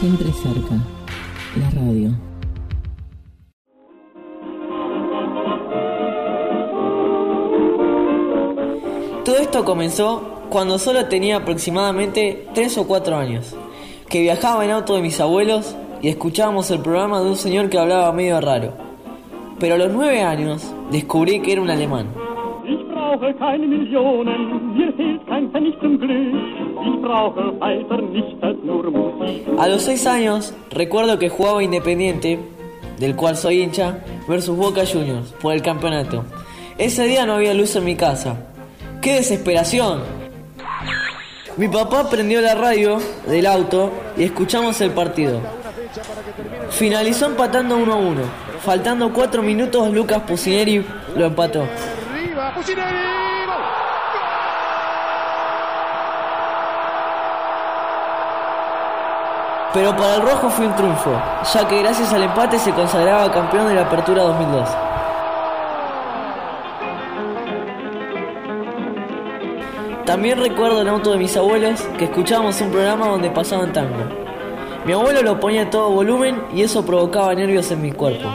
siempre cerca. La radio. Todo esto comenzó cuando solo tenía aproximadamente 3 o 4 años, que viajaba en auto de mis abuelos y escuchábamos el programa de un señor que hablaba medio raro. Pero a los 9 años descubrí que era un alemán. Ich brauche keine Millionen, mir fehlt kein Pfennig zum Glück. A los 6 años recuerdo que jugaba Independiente, del cual soy hincha, versus Boca Juniors por el campeonato. Ese día no había luz en mi casa. ¡Qué desesperación! Mi papá prendió la radio del auto y escuchamos el partido. Finalizó empatando 1 a 1. Faltando 4 minutos, Lucas Pusineri lo empató. Arriba, Pusineri. ¡Gol! Pero para el rojo fue un triunfo, ya que gracias al empate se consagraba campeón de la Apertura 2002. También recuerdo en auto de mis abuelos que escuchábamos un programa donde pasaban tango. Mi abuelo lo ponía a todo volumen y eso provocaba nervios en mi cuerpo.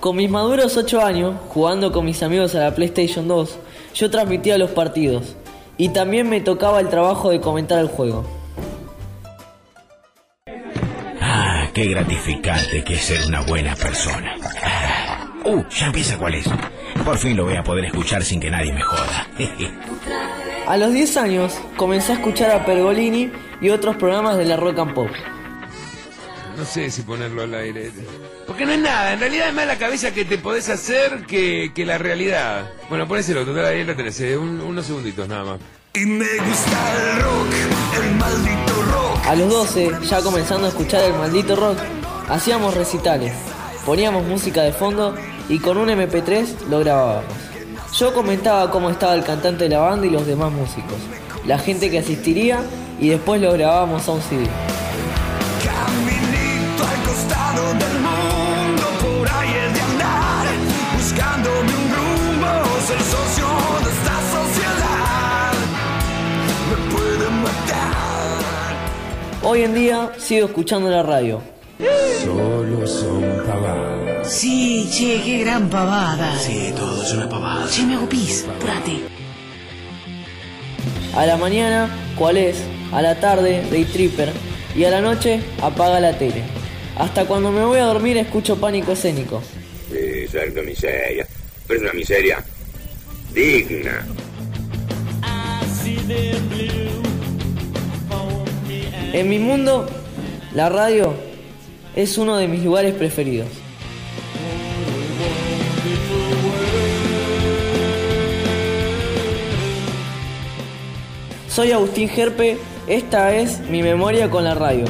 Con mis maduros 8 años, jugando con mis amigos a la PlayStation 2, yo transmitía los partidos y también me tocaba el trabajo de comentar el juego. Ah, qué gratificante que es ser una buena persona. Ah, uh, ya empieza cuál es. Por fin lo voy a poder escuchar sin que nadie me joda. A los 10 años comencé a escuchar a Pergolini y otros programas de la rock and pop. No sé si ponerlo al aire. Porque no es nada, en realidad es más la cabeza que te podés hacer que, que la realidad. Bueno, ponéselo, total, ahí la tenés, eh, un- unos segunditos nada más. Y me gusta el rock, el maldito rock. A los 12, ya comenzando a escuchar el maldito rock, hacíamos recitales, poníamos música de fondo y con un MP3 lo grabábamos. Yo comentaba cómo estaba el cantante de la banda y los demás músicos, la gente que asistiría y después lo grabábamos a un CD. Hoy en día sigo escuchando la radio. Solo son pavadas. Sí, che, qué gran pavada. Sí, todo es una pavada. Che, me hago pis, apurate. A la mañana, ¿cuál es? A la tarde, Day Tripper. Y a la noche, apaga la tele. Hasta cuando me voy a dormir escucho pánico escénico. Sí, certo miseria. Pero es una miseria digna. En mi mundo, la radio es uno de mis lugares preferidos. Soy Agustín Gerpe, esta es mi memoria con la radio.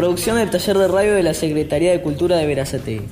Producción del taller de radio de la Secretaría de Cultura de Verazategui.